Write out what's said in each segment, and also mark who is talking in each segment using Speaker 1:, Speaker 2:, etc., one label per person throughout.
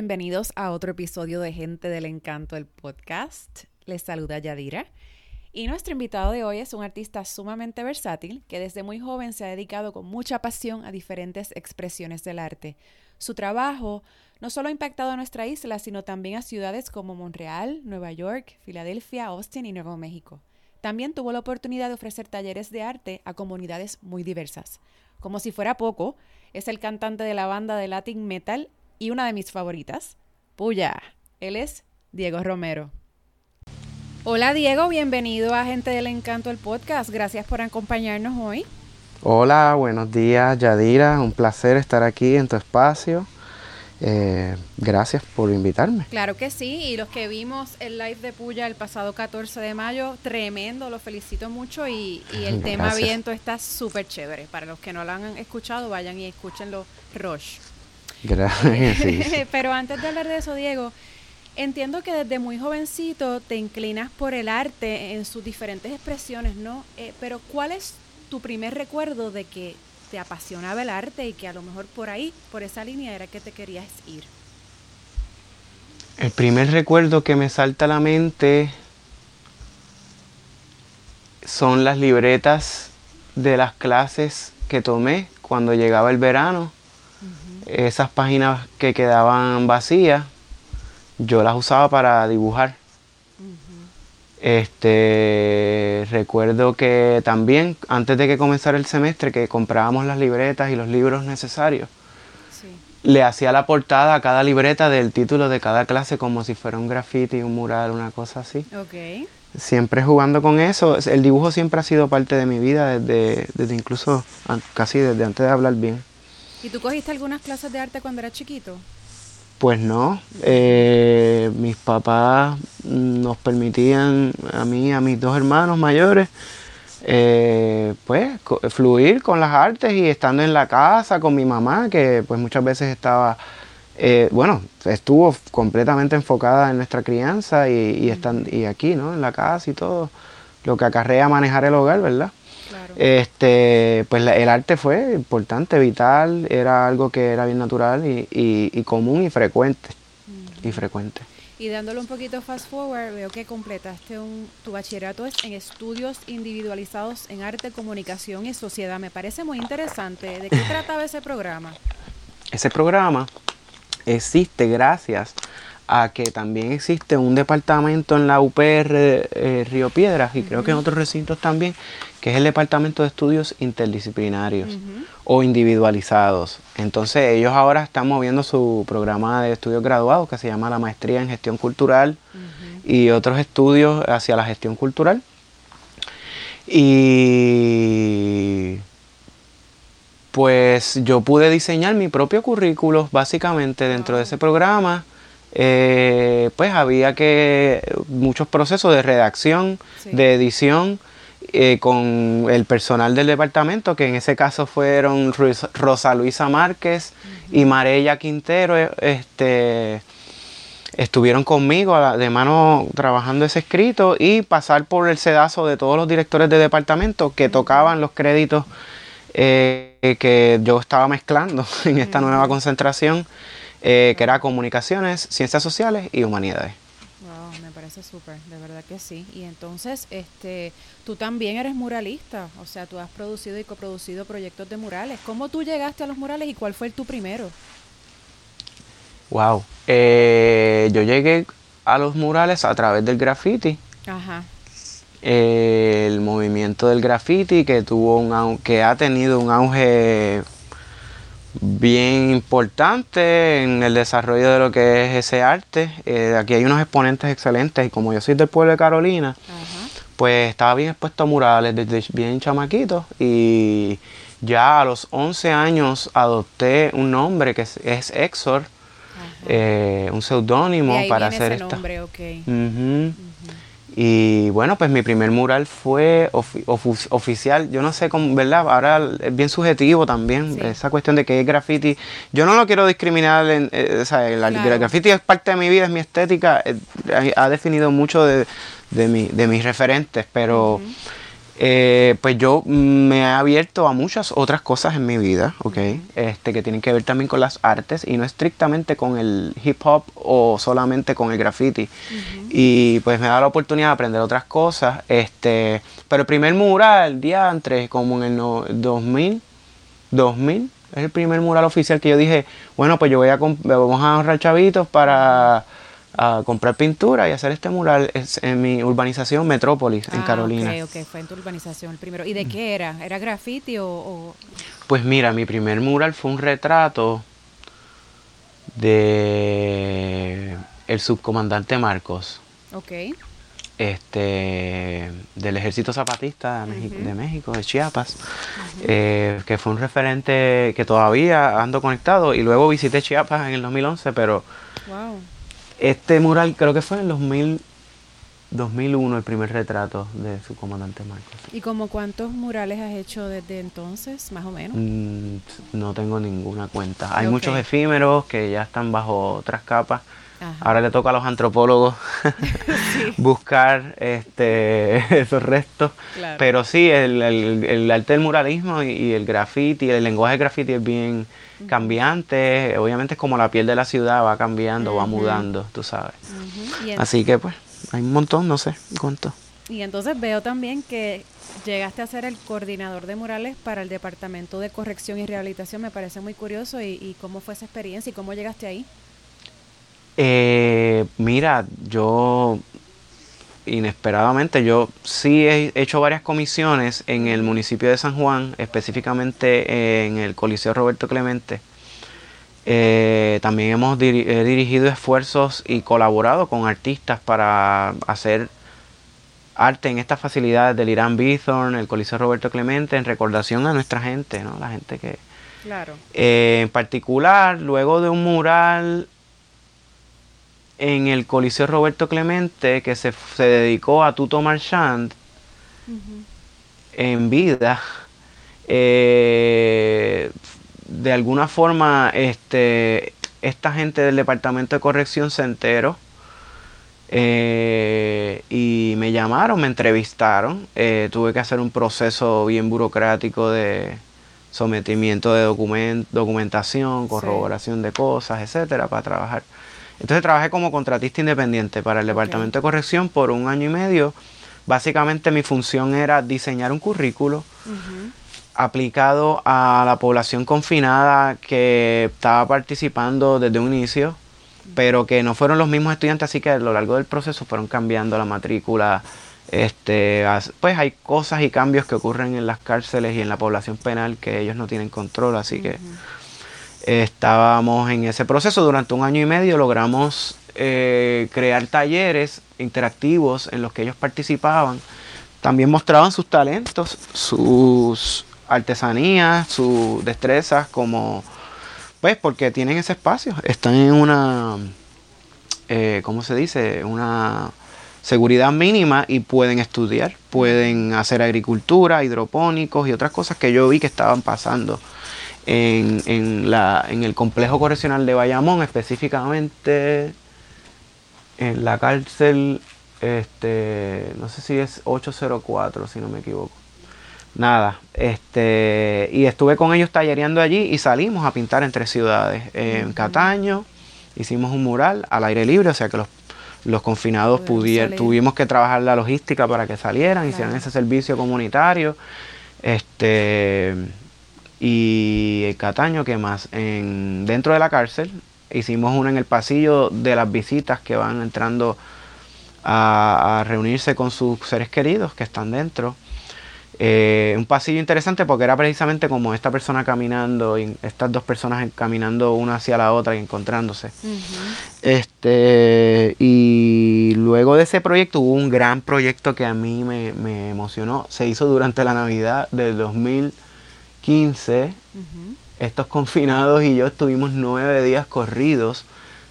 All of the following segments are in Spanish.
Speaker 1: bienvenidos a otro episodio de Gente del Encanto, el podcast. Les saluda Yadira. Y nuestro invitado de hoy es un artista sumamente versátil que desde muy joven se ha dedicado con mucha pasión a diferentes expresiones del arte. Su trabajo no solo ha impactado a nuestra isla, sino también a ciudades como Montreal, Nueva York, Filadelfia, Austin y Nuevo México. También tuvo la oportunidad de ofrecer talleres de arte a comunidades muy diversas. Como si fuera poco, es el cantante de la banda de Latin Metal y una de mis favoritas, Puya. Él es Diego Romero. Hola Diego, bienvenido a Gente del Encanto el podcast. Gracias por acompañarnos hoy.
Speaker 2: Hola, buenos días Yadira, un placer estar aquí en tu espacio. Eh, gracias por invitarme.
Speaker 1: Claro que sí, y los que vimos el live de Puya el pasado 14 de mayo, tremendo, lo felicito mucho y, el tema viento está súper chévere. Para los que no lo han escuchado, vayan y escúchenlo, Rush.
Speaker 2: Gracias.
Speaker 1: Pero antes de hablar de eso, Diego, entiendo que desde muy jovencito te inclinas por el arte en sus diferentes expresiones, ¿no? Eh, pero ¿cuál es tu primer recuerdo de que te apasionaba el arte y que a lo mejor por ahí, por esa línea era que te querías ir?
Speaker 2: El primer recuerdo que me salta a la mente son las libretas de las clases que tomé cuando llegaba el verano esas páginas que quedaban vacías, yo las usaba para dibujar. Este recuerdo que también antes de que comenzara el semestre que comprábamos las libretas y los libros necesarios. Le hacía la portada a cada libreta del título de cada clase como si fuera un graffiti, un mural, una cosa así. Siempre jugando con eso. El dibujo siempre ha sido parte de mi vida desde, desde incluso casi desde antes de hablar bien.
Speaker 1: ¿Y tú cogiste algunas clases de arte cuando eras chiquito?
Speaker 2: Pues no, eh, mis papás nos permitían a mí, a mis dos hermanos mayores, eh, pues fluir con las artes y estando en la casa con mi mamá, que pues muchas veces estaba, eh, bueno, estuvo completamente enfocada en nuestra crianza y, y aquí, ¿no? En la casa y todo, lo que acarrea manejar el hogar, ¿verdad? Este, pues el arte fue importante, vital, era algo que era bien natural y, común y frecuente. Y frecuente.
Speaker 1: Y dándole un poquito fast forward, veo que completaste un, tu bachillerato en estudios individualizados en arte, comunicación y sociedad. Me parece muy interesante. ¿De qué trataba ese programa?
Speaker 2: Ese programa existe gracias a que también existe un departamento en la UPR eh, Río Piedras y creo que en otros recintos también, que es el Departamento de Estudios Interdisciplinarios o individualizados. Entonces ellos ahora están moviendo su programa de estudios graduados que se llama la Maestría en Gestión Cultural y otros estudios hacia la gestión cultural. Y pues yo pude diseñar mi propio currículo básicamente dentro de ese programa. Eh, pues había que muchos procesos de redacción, de edición, eh, con el personal del departamento, que en ese caso fueron Rosa Luisa Márquez y Marella Quintero, eh, este, estuvieron conmigo de mano trabajando ese escrito y pasar por el sedazo de todos los directores de departamento que tocaban los créditos que yo estaba mezclando en esta nueva concentración. Eh, que era comunicaciones, ciencias sociales y humanidades.
Speaker 1: Parece súper, de verdad que sí. Y entonces, este, tú también eres muralista, o sea, tú has producido y coproducido proyectos de murales. ¿Cómo tú llegaste a los murales y cuál fue el tu primero?
Speaker 2: Wow, eh, yo llegué a los murales a través del graffiti. Ajá. el movimiento del graffiti que tuvo un que ha tenido un auge bien importante en el desarrollo de lo que es ese arte. Eh, aquí hay unos exponentes excelentes y como yo soy del pueblo de Carolina, pues estaba bien expuesto a murales desde bien chamaquito y ya a los 11 años adopté un nombre que es, Exor, eh, un seudónimo para hacer esta.
Speaker 1: Nombre, okay.
Speaker 2: Y bueno, pues mi primer mural fue oficial. Yo no sé cómo, ¿verdad? Ahora es bien subjetivo también, esa cuestión de que es graffiti. Yo no lo quiero discriminar, en, eh, o sea, el, graffiti es parte de mi vida, es mi estética, eh, ha definido mucho de, de, mi, de mis referentes, pero Eh, pues yo me he abierto a muchas otras cosas en mi vida, ¿ok? Este, que tienen que ver también con las artes y no estrictamente con el hip hop o solamente con el graffiti. Y pues me da la oportunidad de aprender otras cosas. Este, pero el primer mural, diantre, como en el 2000, 2000, es el primer mural oficial que yo dije, bueno, pues yo voy a, vamos a ahorrar chavitos para a comprar pintura y hacer este mural en mi urbanización Metrópolis, en ah, Carolina.
Speaker 1: Ok, ok, fue en tu urbanización el primero. ¿Y de qué era? ¿Era graffiti o,
Speaker 2: Pues mira, mi primer mural fue un retrato de el subcomandante Marcos.
Speaker 1: Ok.
Speaker 2: Este, del Ejército Zapatista de, México, de Chiapas, eh, que fue un referente que todavía ando conectado y luego visité Chiapas en el 2011, pero wow. Este mural creo que fue en el 2000, 2001 el primer retrato de su comandante Marcos.
Speaker 1: ¿Y como cuántos murales has hecho desde entonces, más o menos? Mm,
Speaker 2: no tengo ninguna cuenta. Hay muchos efímeros que ya están bajo otras capas. Ahora le toca a los antropólogos buscar este, esos restos. Pero sí, el, arte del muralismo y, el graffiti, el lenguaje del graffiti es bien cambiante. Obviamente es como la piel de la ciudad, va cambiando, va mudando, tú sabes. Así que pues, hay un montón, no sé cuánto.
Speaker 1: Y entonces veo también que llegaste a ser el coordinador de murales para el Departamento de Corrección y Rehabilitación. Me parece muy curioso. ¿Y, y cómo fue esa experiencia y cómo llegaste ahí?
Speaker 2: Eh, mira, yo inesperadamente, yo sí he hecho varias comisiones en el municipio de San Juan, específicamente en el Coliseo Roberto Clemente. Eh, también hemos dirigido esfuerzos y colaborado con artistas para hacer arte en estas facilidades del Irán Bithorn, el Coliseo Roberto Clemente, en recordación a nuestra gente, ¿no? La gente que...
Speaker 1: Claro.
Speaker 2: Eh, en particular, luego de un mural en el Coliseo Roberto Clemente, que se, dedicó a Tuto Marchand en vida, eh, de alguna forma este, esta gente del Departamento de Corrección se enteró eh, y me llamaron, me entrevistaron, eh, tuve que hacer un proceso bien burocrático de sometimiento de documentación, corroboración de cosas, etcétera, para trabajar. Entonces trabajé como contratista independiente para el Departamento de Corrección por un año y medio. Básicamente mi función era diseñar un currículo aplicado a la población confinada que estaba participando desde un inicio, pero que no fueron los mismos estudiantes, así que a lo largo del proceso fueron cambiando la matrícula. Este, pues hay cosas y cambios que ocurren en las cárceles y en la población penal que ellos no tienen control, así que Estábamos en ese proceso durante un año y medio, logramos eh, crear talleres interactivos en los que ellos participaban. También mostraban sus talentos, sus artesanías, sus destrezas, como, pues, porque tienen ese espacio. Están en una, eh, ¿cómo se dice? Una seguridad mínima y pueden estudiar, pueden hacer agricultura, hidropónicos y otras cosas que yo vi que estaban pasando en, en, la, en el complejo correccional de Bayamón, específicamente en la cárcel, este, no sé si es 804, si no me equivoco. Nada, este, y estuve con ellos tallereando allí y salimos a pintar en tres ciudades. En Cataño hicimos un mural al aire libre, o sea que los, los confinados pudieron, tuvimos que trabajar la logística para que salieran, hicieran ese servicio comunitario. Este, y Cataño, que más? En, dentro de la cárcel hicimos una en el pasillo de las visitas que van entrando a, reunirse con sus seres queridos que están dentro. Eh, un pasillo interesante porque era precisamente como esta persona caminando y estas dos personas caminando una hacia la otra y encontrándose. Este y luego de ese proyecto hubo un gran proyecto que a mí me, me emocionó. Se hizo durante la Navidad del 2000 15, estos confinados y yo estuvimos nueve días corridos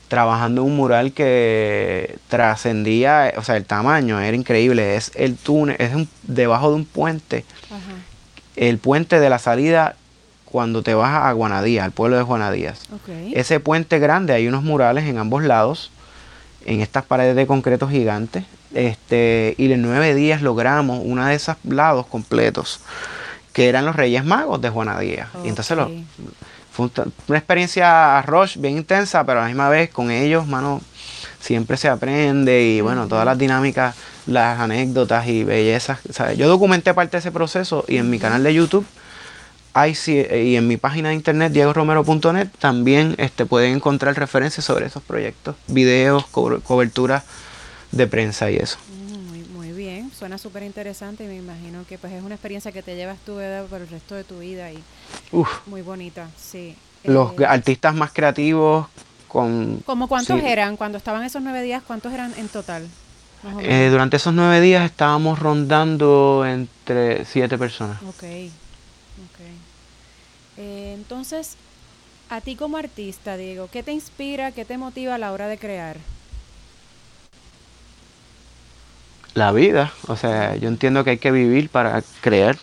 Speaker 2: trabajando un mural que trascendía, o sea, el tamaño era increíble. Es el túnel, es debajo de un puente. El puente de la salida cuando te vas a Guanadías, al pueblo de Juanadías. Ese puente grande, hay unos murales en ambos lados, en estas paredes de concreto gigantes. Este, y en nueve días logramos uno de esos lados completos, que eran los Reyes Magos de Juana Díaz. Y entonces lo, fue una experiencia Roche bien intensa, pero a la misma vez con ellos, mano, siempre se aprende y bueno, todas las dinámicas, las anécdotas y bellezas. Yo documenté parte de ese proceso y en mi canal de YouTube hay, y en mi página de internet diegoromero.net también este, pueden encontrar referencias sobre esos proyectos, videos, coberturas de prensa y eso.
Speaker 1: Mm, muy, muy bien, suena súper interesante y me imagino que pues es una experiencia que te llevas tú por el resto de tu vida y muy bonita, sí.
Speaker 2: Los eh, artistas más creativos con...
Speaker 1: ¿Cómo cuántos eran? Cuando estaban esos nueve días, ¿cuántos eran en total?
Speaker 2: Eh, durante esos nueve días estábamos rondando entre siete personas.
Speaker 1: Ok, ok. Eh, entonces, a ti como artista, Diego, ¿qué te inspira, qué te motiva a la hora de crear?
Speaker 2: La vida, o sea, yo entiendo que hay que vivir para creer.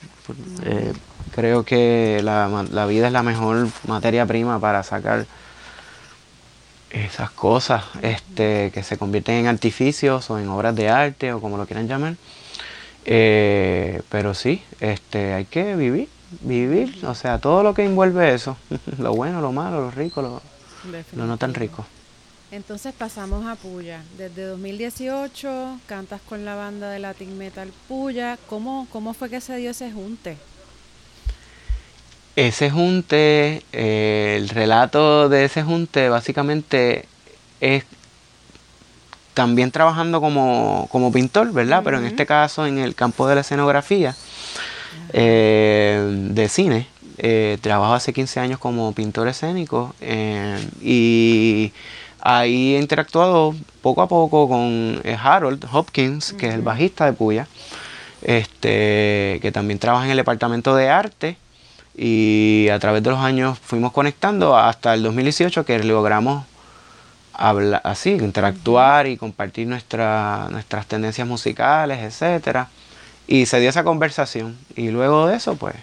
Speaker 2: Eh, creo que la, la vida es la mejor materia prima para sacar esas cosas este, que se convierten en artificios o en obras de arte o como lo quieran llamar. Eh, pero sí, este, hay que vivir, vivir, o sea, todo lo que envuelve eso, lo bueno, lo malo, lo rico, lo, lo no tan rico.
Speaker 1: Entonces pasamos a Puya. Desde 2018 cantas con la banda de Latin Metal Puya. ¿Cómo, cómo fue que se dio ese junte?
Speaker 2: Ese junte, eh, el relato de ese junte básicamente es también trabajando como, pintor, ¿verdad? Pero en este caso en el campo de la escenografía eh, de cine. Eh, trabajo hace 15 años como pintor escénico y ahí he interactuado poco a poco con Harold Hopkins, que es el bajista de Puya, este, que también trabaja en el departamento de arte y a través de los años fuimos conectando hasta el 2018 que logramos hablar así, interactuar y compartir nuestra, nuestras tendencias musicales, etcétera. Y se dio esa conversación. Y luego de eso, pues,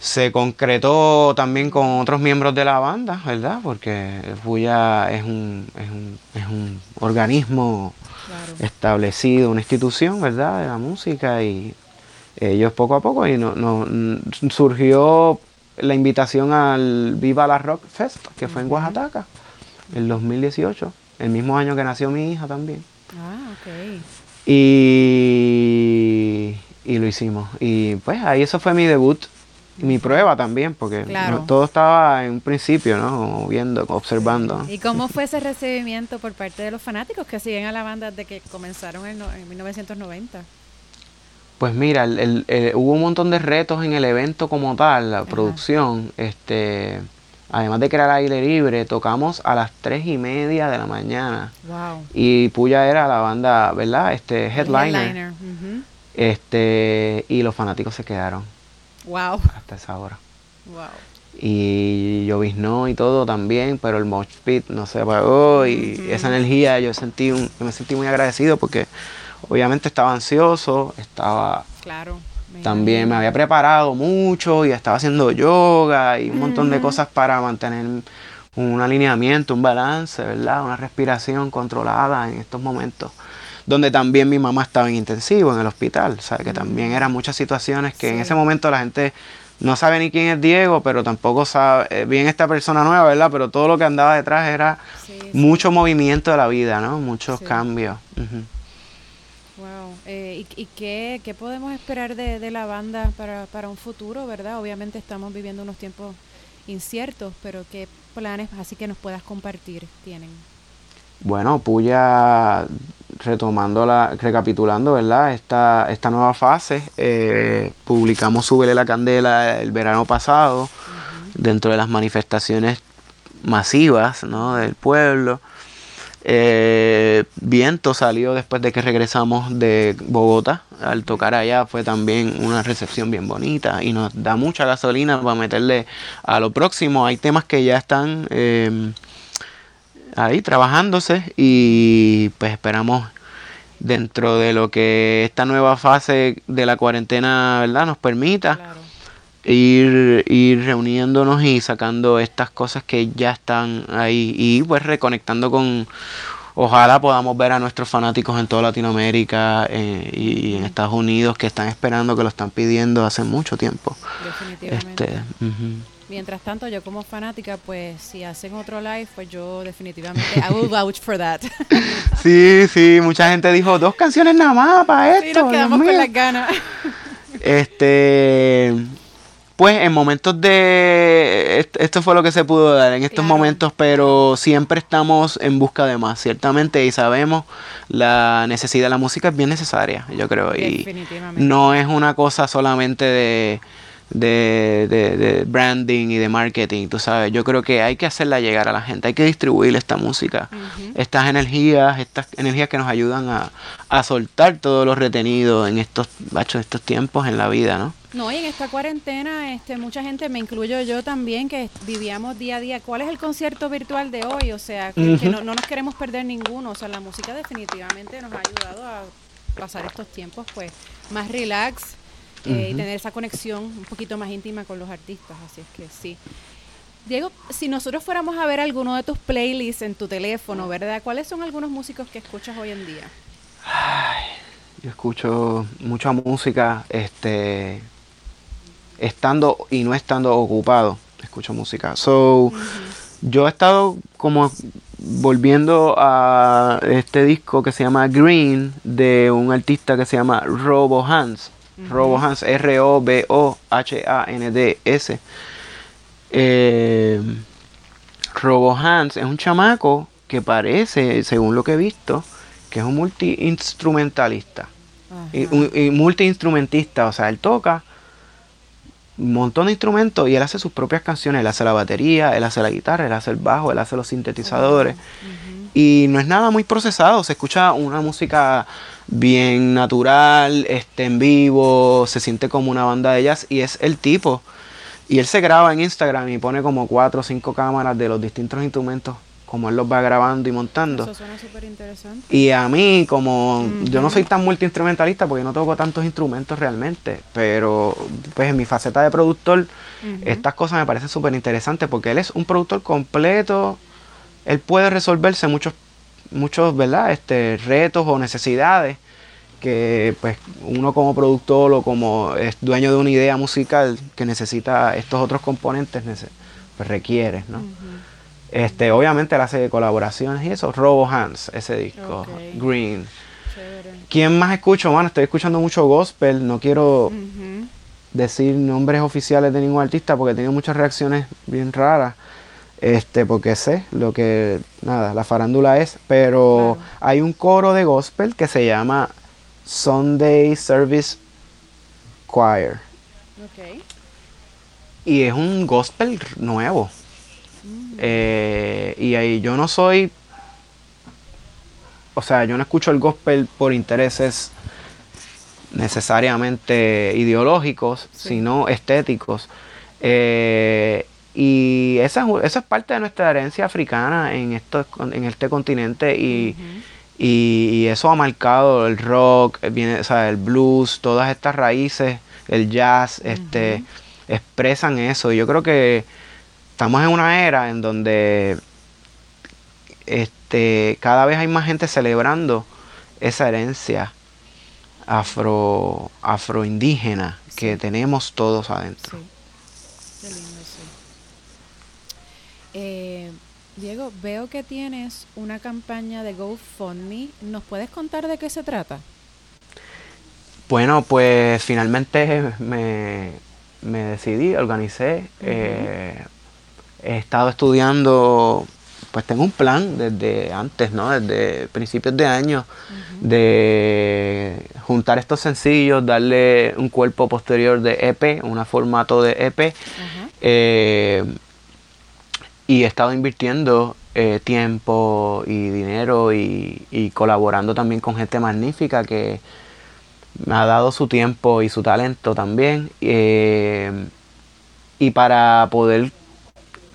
Speaker 2: se concretó también con otros miembros de la banda, ¿verdad? Porque Fuya es un, es un, es un organismo establecido, una institución, ¿verdad? De la música y ellos poco a poco y no, no, surgió la invitación al Viva la Rock Fest, que fue en Oaxaca, el 2018, el mismo año que nació mi hija también.
Speaker 1: Ah, ok.
Speaker 2: Y, y lo hicimos. Y pues ahí eso fue mi debut, mi prueba también, porque todo estaba en un principio, ¿no? Viendo, observando.
Speaker 1: ¿Y cómo fue ese recibimiento por parte de los fanáticos que siguen a la banda desde que comenzaron en, en 1990?
Speaker 2: Pues mira, el, hubo un montón de retos en el evento como tal, la producción. Este, además de que era el aire libre, tocamos a las tres y media de la mañana.
Speaker 1: Wow.
Speaker 2: Y Puya era la banda, ¿verdad? Este, headliner. Este, y los fanáticos se quedaron.
Speaker 1: Wow.
Speaker 2: Hasta esa hora.
Speaker 1: Wow.
Speaker 2: Y lloviznó y todo también, pero el mosh pit no se apagó y esa energía yo sentí un, me sentí muy agradecido porque obviamente estaba ansioso, estaba...
Speaker 1: Claro.
Speaker 2: también me había preparado mucho y estaba haciendo yoga y un montón de cosas para mantener un alineamiento, un balance, ¿verdad? Una respiración controlada en estos momentos. Donde también mi mamá estaba en intensivo en el hospital, o sea, que también eran muchas situaciones que en ese momento la gente no sabe ni quién es Diego, pero tampoco sabe eh, bien esta persona nueva, ¿verdad? Pero todo lo que andaba detrás era mucho movimiento de la vida, ¿no? Muchos cambios.
Speaker 1: Eh, ¿Y, qué, podemos esperar de, la banda para, un futuro, verdad? Obviamente estamos viviendo unos tiempos inciertos, pero ¿qué planes así que nos puedas compartir tienen?
Speaker 2: Bueno, Puya, retomando, la, recapitulando, ¿verdad? Esta, esta nueva fase, eh, publicamos Súbele la Candela el verano pasado, dentro de las manifestaciones masivas ¿no? del pueblo. Eh, Viento salió después de que regresamos de Bogotá. Al tocar allá fue también una recepción bien bonita y nos da mucha gasolina para meterle a lo próximo. Hay temas que ya están em, ahí trabajándose y pues esperamos dentro de lo que esta nueva fase de la cuarentena verdad nos permita ir, ir reuniéndonos y sacando estas cosas que ya están ahí y pues reconectando con ojalá podamos ver a nuestros fanáticos en toda Latinoamérica eh, y, en Estados Unidos que están esperando, que lo están pidiendo hace mucho tiempo.
Speaker 1: Definitivamente. Este, Mientras tanto, yo como fanática, pues si hacen otro live, pues yo definitivamente I will vouch for that.
Speaker 2: sí, sí, mucha gente dijo dos canciones nada más para esto. Sí,
Speaker 1: nos quedamos con las ganas.
Speaker 2: Este, pues en momentos de esto fue lo que se pudo dar en estos momentos pero siempre estamos en busca de más ciertamente y sabemos la necesidad de la música es bien necesaria yo creo y no es una cosa solamente de de, de, branding y de marketing, tú sabes. Yo creo que hay que hacerla llegar a la gente, hay que distribuir esta música, estas energías, estas energías que nos ayudan a, a soltar todo lo retenido en estos, estos tiempos en la vida, ¿no?
Speaker 1: No, y en esta cuarentena, este, mucha gente, me incluyo yo también, que vivíamos día a día. ¿Cuál es el concierto virtual de hoy? O sea, que, no, no, nos queremos perder ninguno. O sea, la música definitivamente nos ha ayudado a pasar estos tiempos, pues, más relax, eh, y tener esa conexión un poquito más íntima con los artistas. Así es que sí. Diego, si nosotros fuéramos a ver alguno de tus playlists en tu teléfono, ¿verdad? ¿Cuáles son algunos músicos que escuchas hoy en día?
Speaker 2: yo escucho mucha música, este, estando y no estando ocupado, escucho música. So, yo he estado como volviendo a este disco que se llama Green de un artista que se llama Robo Hans. Robo Hans, R-O-B-O-H-A-N-D-S. Eh, Robo Hans es un chamaco que parece, según lo que he visto, que es un multi-instrumentalista. Y, y multi-instrumentista, o sea, él toca un montón de instrumentos y él hace sus propias canciones. Él hace la batería, él hace la guitarra, él hace el bajo, él hace los sintetizadores. Y no es nada muy procesado, se escucha una música bien natural, este, en vivo, se siente como una banda de jazz y es el tipo. Y él se graba en Instagram y pone como cuatro o cinco cámaras de los distintos instrumentos, como él los va grabando y montando.
Speaker 1: Eso suena súper interesante.
Speaker 2: Y a mí, como yo no soy tan multiinstrumentalista porque no toco tantos instrumentos realmente, pero pues en mi faceta de productor, estas cosas me parecen súper interesantes porque él es un productor completo, él puede resolverse muchos muchos, ¿verdad? Este, retos o necesidades que pues uno como productor o como es dueño de una idea musical que necesita estos otros componentes pues requiere, ¿no? Este, obviamente él hace colaboraciones y eso, Robo Hands, ese disco, Green. ¿Quién más escucho? Bueno, estoy escuchando mucho gospel, no quiero decir nombres oficiales de ningún artista porque he tenido muchas reacciones bien raras este porque sé lo que nada la farándula es pero hay un coro de gospel que se llama Sunday Service Choir. Okay. y es un gospel nuevo. Mm. eh, y ahí yo no soy o sea yo no escucho el gospel por intereses necesariamente ideológicos sino estéticos. Eh, y esa, esa es parte de nuestra herencia africana en, esto, en este continente y, y, eso ha marcado el rock, viene, o el blues, todas estas raíces, el jazz, este, expresan eso. Y yo creo que estamos en una era en donde este, cada vez hay más gente celebrando esa herencia afro afroindígena que tenemos todos adentro.
Speaker 1: Eh, Diego, veo que tienes una campaña de GoFundMe. ¿Nos puedes contar de qué se trata?
Speaker 2: Bueno, pues finalmente me, decidí, organicé. Eh, he estado estudiando, pues tengo un plan desde antes, ¿no? Desde principios de año, de juntar estos sencillos, darle un cuerpo posterior de EP, un formato de EP y he estado invirtiendo eh, tiempo y dinero y, colaborando también con gente magnífica que me ha dado su tiempo y su talento también. Eh, y para poder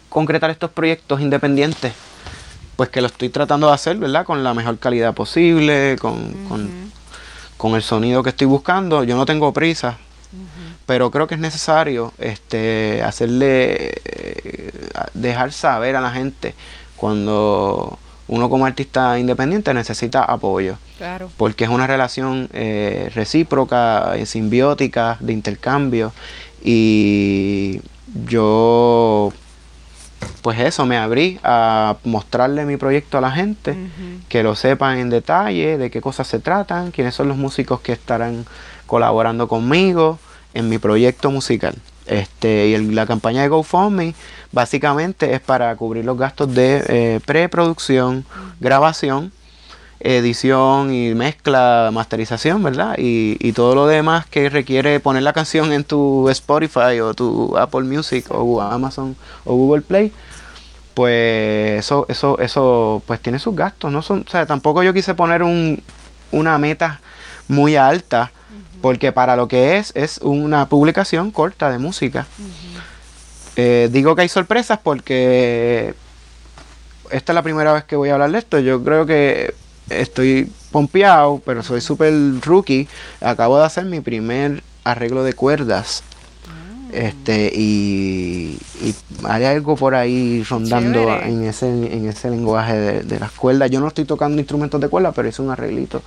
Speaker 2: concretar estos proyectos independientes, pues que lo estoy tratando de hacer, ¿verdad? Con la mejor calidad posible, con, con el sonido que estoy buscando. Yo no tengo prisa, pero creo que es necesario este hacerle eh, dejar saber a la gente cuando uno como artista independiente necesita apoyo.
Speaker 1: Claro.
Speaker 2: Porque es una relación eh, recíproca, eh, simbiótica, de intercambio. Y yo, pues eso, me abrí a mostrarle mi proyecto a la gente, que lo sepan en detalle, de qué cosas se tratan, quiénes son los músicos que estarán colaborando conmigo en mi proyecto musical. Este, y la campaña de GoFundMe básicamente es para cubrir los gastos de eh, preproducción, grabación, edición y mezcla, masterización, ¿verdad? Y, todo lo demás que requiere poner la canción en tu Spotify o tu Apple Music o Amazon o Google Play. Pues eso, eso, eso, pues tiene sus gastos. No son, o sea, tampoco yo quise poner un, una meta muy alta porque para lo que es, es una publicación corta de música. Eh, digo que hay sorpresas porque esta es la primera vez que voy a hablar de esto. Yo creo que estoy pompeado, pero soy súper rookie. Acabo de hacer mi primer arreglo de cuerdas. Ah. Este, y, hay algo por ahí rondando en ese, en ese lenguaje de, de, las cuerdas. Yo no estoy tocando instrumentos de cuerda, pero es un arreglito.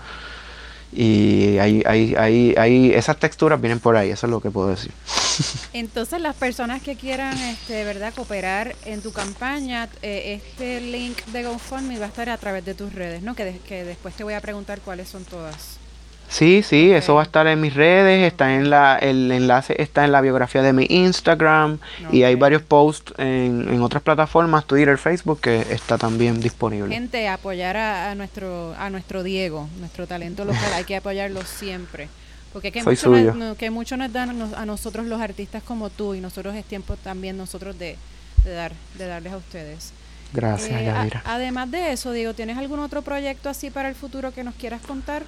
Speaker 2: Y hay, hay, hay, hay, esas texturas vienen por ahí, eso es lo que puedo decir.
Speaker 1: Entonces las personas que quieran este, ¿verdad? cooperar en tu campaña, eh, este link de GoFundMe va a estar a través de tus redes, ¿no? Que, que después te voy a preguntar cuáles son todas.
Speaker 2: Sí, sí, eso va a estar en mis redes, está en la, el enlace está en la biografía de mi Instagram y hay varios posts en, en, otras plataformas, Twitter, Facebook, que está también disponible.
Speaker 1: Gente, apoyar a, nuestro a nuestro Diego, nuestro talento local, hay que apoyarlo siempre. Porque que mucho, nos, que mucho nos dan a nosotros los artistas como tú y nosotros es tiempo también nosotros de, de dar de darles a ustedes.
Speaker 2: Gracias, eh,
Speaker 1: Además de eso, Diego, ¿tienes algún otro proyecto así para el futuro que nos quieras contar?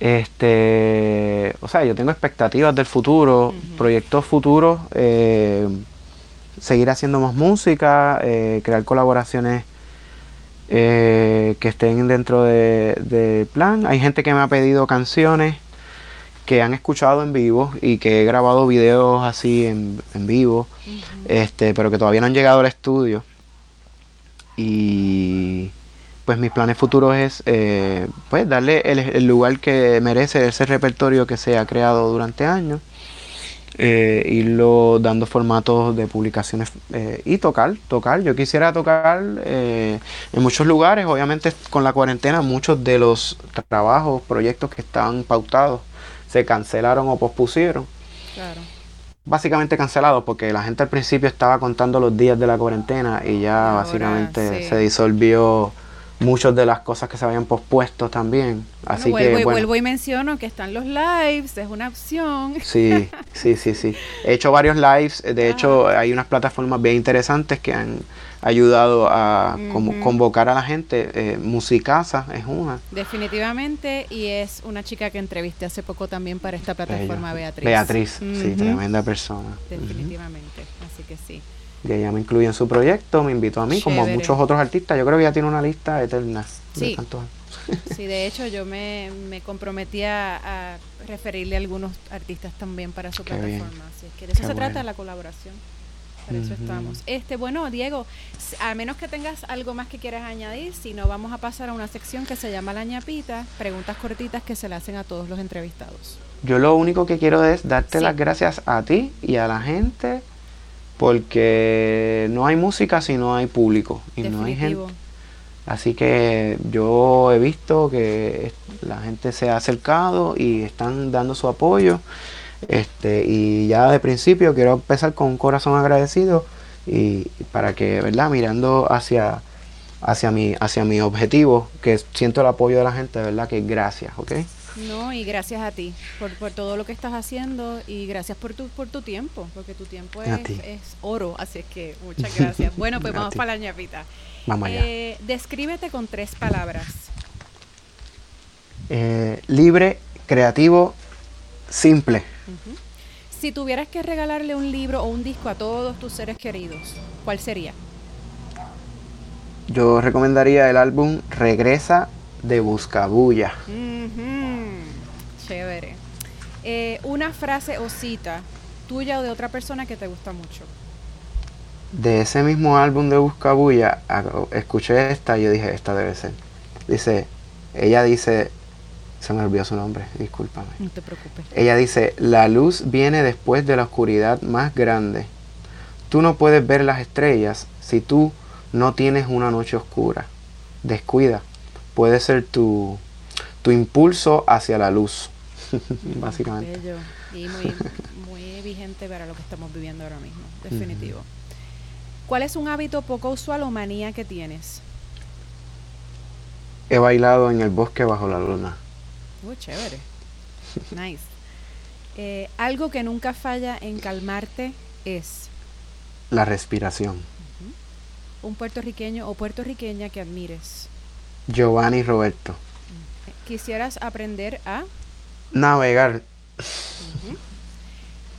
Speaker 2: Este, o sea, yo tengo expectativas del futuro, proyectos futuros, eh, seguir haciendo más música, eh, crear colaboraciones eh, que estén dentro del de plan. Hay gente que me ha pedido canciones que han escuchado en vivo y que he grabado videos así en, vivo, este, pero que todavía no han llegado al estudio. Y pues mis planes futuros es eh, pues darle el, lugar que merece ese repertorio que se ha creado durante años eh, irlo dando formatos de publicaciones eh, y tocar tocar. Yo quisiera tocar en muchos lugares obviamente con la cuarentena muchos de los trabajos proyectos que estaban pautados se cancelaron o pospusieron. Claro. Básicamente cancelados porque la gente al principio estaba contando los días de la cuarentena y ya básicamente se disolvió muchas de las cosas que se habían pospuesto también. Así
Speaker 1: vuelvo,
Speaker 2: que,
Speaker 1: y vuelvo y menciono que están los lives, es una opción.
Speaker 2: Sí, sí, sí, sí. He hecho varios lives, de hecho hay unas plataformas bien interesantes que han ayudado a convocar a la gente. Eh, Musicasa es una.
Speaker 1: Definitivamente, y es una chica que entrevisté hace poco también para esta plataforma, Beatriz.
Speaker 2: Beatriz, sí, tremenda persona.
Speaker 1: Definitivamente, así que sí.
Speaker 2: Y ella me incluye en su proyecto, me invitó a mí, como a muchos otros artistas. Yo creo que ella tiene una lista eterna.
Speaker 1: Sí. De sí, de hecho yo me, me comprometí a, referirle a algunos artistas también para su plataforma. Así es que de eso se trata la colaboración. Para eso estamos. Este, bueno, Diego, a menos que tengas algo más que quieras añadir, si no, vamos a pasar a una sección que se llama La ñapita, preguntas cortitas que se le hacen a todos los entrevistados.
Speaker 2: Yo lo único que quiero es darte las gracias a ti y a la gente porque no hay música si no hay público y no hay gente. Así que yo he visto que la gente se ha acercado y están dando su apoyo. Este, y ya de principio quiero empezar con un corazón agradecido y, para que, ¿verdad? Mirando hacia, hacia, mi, hacia mi objetivo, que siento el apoyo de la gente, ¿verdad? Que gracias, ¿ok?
Speaker 1: No, y gracias a ti por, por, todo lo que estás haciendo y gracias por tu, por tu tiempo, porque tu tiempo es, es oro, así es que muchas gracias. Bueno, pues vamos para la ñapita.
Speaker 2: Vamos allá. Eh,
Speaker 1: descríbete con tres palabras.
Speaker 2: Eh, libre, creativo, simple.
Speaker 1: Si tuvieras que regalarle un libro o un disco a todos tus seres queridos, ¿cuál sería?
Speaker 2: Yo recomendaría el álbum Regresa de Buscabulla.
Speaker 1: Chévere. Eh, una frase o cita tuya o de otra persona que te gusta mucho.
Speaker 2: de ese mismo álbum de Buscabulla, escuché esta y yo dije, esta debe ser. Dice, ella dice, se me olvidó su nombre, discúlpame.
Speaker 1: No te preocupes.
Speaker 2: Ella dice, la luz viene después de la oscuridad más grande. Tú no puedes ver las estrellas si tú no tienes una noche oscura. Descuida. Puede ser tu, tu impulso hacia la luz, básicamente.
Speaker 1: Bello. Y muy, muy vigente para lo que estamos viviendo ahora mismo, definitivo. ¿Cuál es un hábito poco usual o manía que tienes?
Speaker 2: He bailado en el bosque bajo la luna.
Speaker 1: Uy, chévere. nice. Eh, algo que nunca falla en calmarte es.
Speaker 2: La respiración.
Speaker 1: Un puertorriqueño o puertorriqueña que admires.
Speaker 2: Giovanni Roberto.
Speaker 1: ¿Quisieras aprender a?
Speaker 2: Navegar.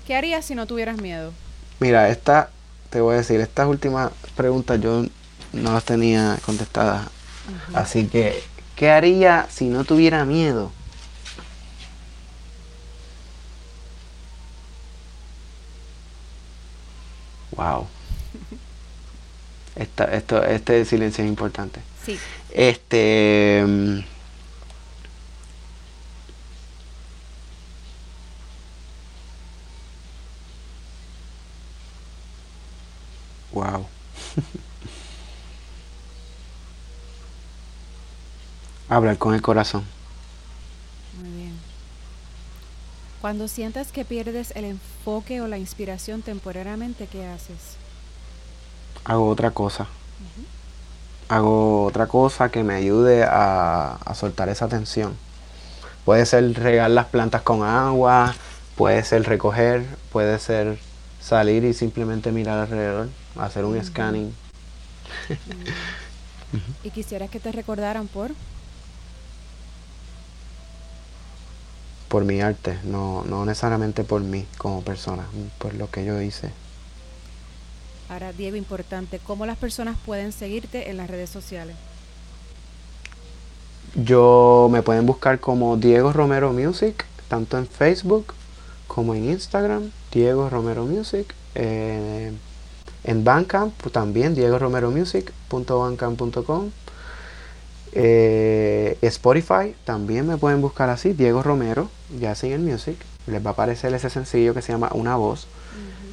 Speaker 1: ¿Qué harías si no tuvieras miedo?
Speaker 2: Mira, esta, te voy a decir, estas últimas preguntas yo no las tenía contestadas. Así que, ¿qué haría si no tuviera miedo? Wow. esto, este silencio es importante.
Speaker 1: Sí.
Speaker 2: Este. Mm, wow. Hablar con el corazón.
Speaker 1: Muy bien. Cuando sientas que pierdes el enfoque o la inspiración temporariamente, ¿qué haces?
Speaker 2: Hago otra cosa. Hago otra cosa que me ayude a, a soltar esa tensión. Puede ser regar las plantas con agua, puede ser recoger, puede ser salir y simplemente mirar alrededor, hacer un scanning.
Speaker 1: ¿Y quisieras que te recordaran por?
Speaker 2: por mi arte, no, no necesariamente por mí como persona, por lo que yo hice.
Speaker 1: Ahora, Diego, importante, ¿cómo las personas pueden seguirte en las redes sociales?
Speaker 2: Yo me pueden buscar como Diego Romero Music, tanto en Facebook como en Instagram, Diego Romero Music. Eh, en Bandcamp también, Diego Romero Music.bandcamp.com. Eh, Spotify también me pueden buscar así, Diego Romero, ya el Music. Les va a aparecer ese sencillo que se llama Una Voz.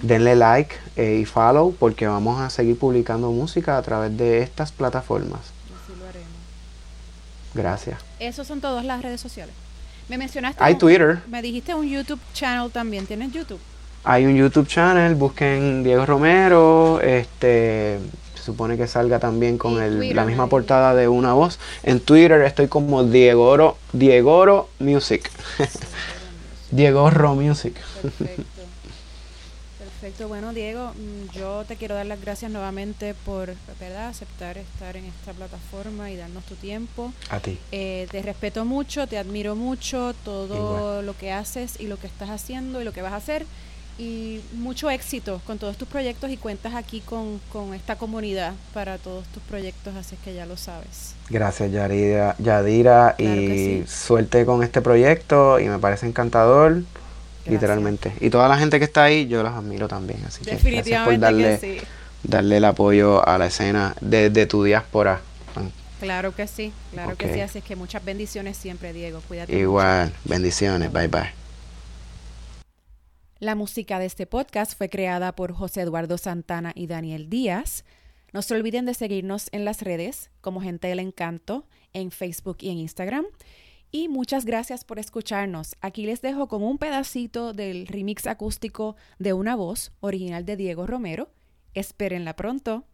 Speaker 2: Denle like eh, y follow porque vamos a seguir publicando música a través de estas plataformas.
Speaker 1: Así lo haremos.
Speaker 2: Gracias.
Speaker 1: Esos son todas las redes sociales. Me mencionaste.
Speaker 2: Hay Twitter.
Speaker 1: Me dijiste un YouTube channel también. ¿Tienes YouTube?
Speaker 2: Hay un YouTube channel. Busquen Diego Romero. Este supone que salga también con el, la misma portada de una voz. En Twitter estoy como Diegoro, Diegoro Music. Diegoro Music.
Speaker 1: Perfecto. Perfecto. Bueno, Diego, mm, yo te quiero dar las gracias nuevamente por ¿verdad? aceptar estar en esta plataforma y darnos tu tiempo.
Speaker 2: A ti.
Speaker 1: Eh, te respeto mucho, te admiro mucho, todo lo que haces y lo que estás haciendo y lo que vas a hacer y mucho éxito con todos tus proyectos y cuentas aquí con, esta comunidad para todos tus proyectos, así que ya lo sabes.
Speaker 2: Gracias Yadira, Yadira y suerte con este proyecto y me parece encantador, literalmente. Y toda la gente que está ahí, yo las admiro también, así que gracias por darle, darle el apoyo a la escena de, de tu diáspora.
Speaker 1: Claro que sí, claro que sí, así es que muchas bendiciones siempre, Diego, cuídate.
Speaker 2: Igual, bendiciones, bye bye.
Speaker 1: La música de este podcast fue creada por José Eduardo Santana y Daniel Díaz. No se olviden de seguirnos en las redes como Gente del Encanto en Facebook y en Instagram. Y muchas gracias por escucharnos. Aquí les dejo con un pedacito del remix acústico de una voz original de Diego Romero. Espérenla pronto.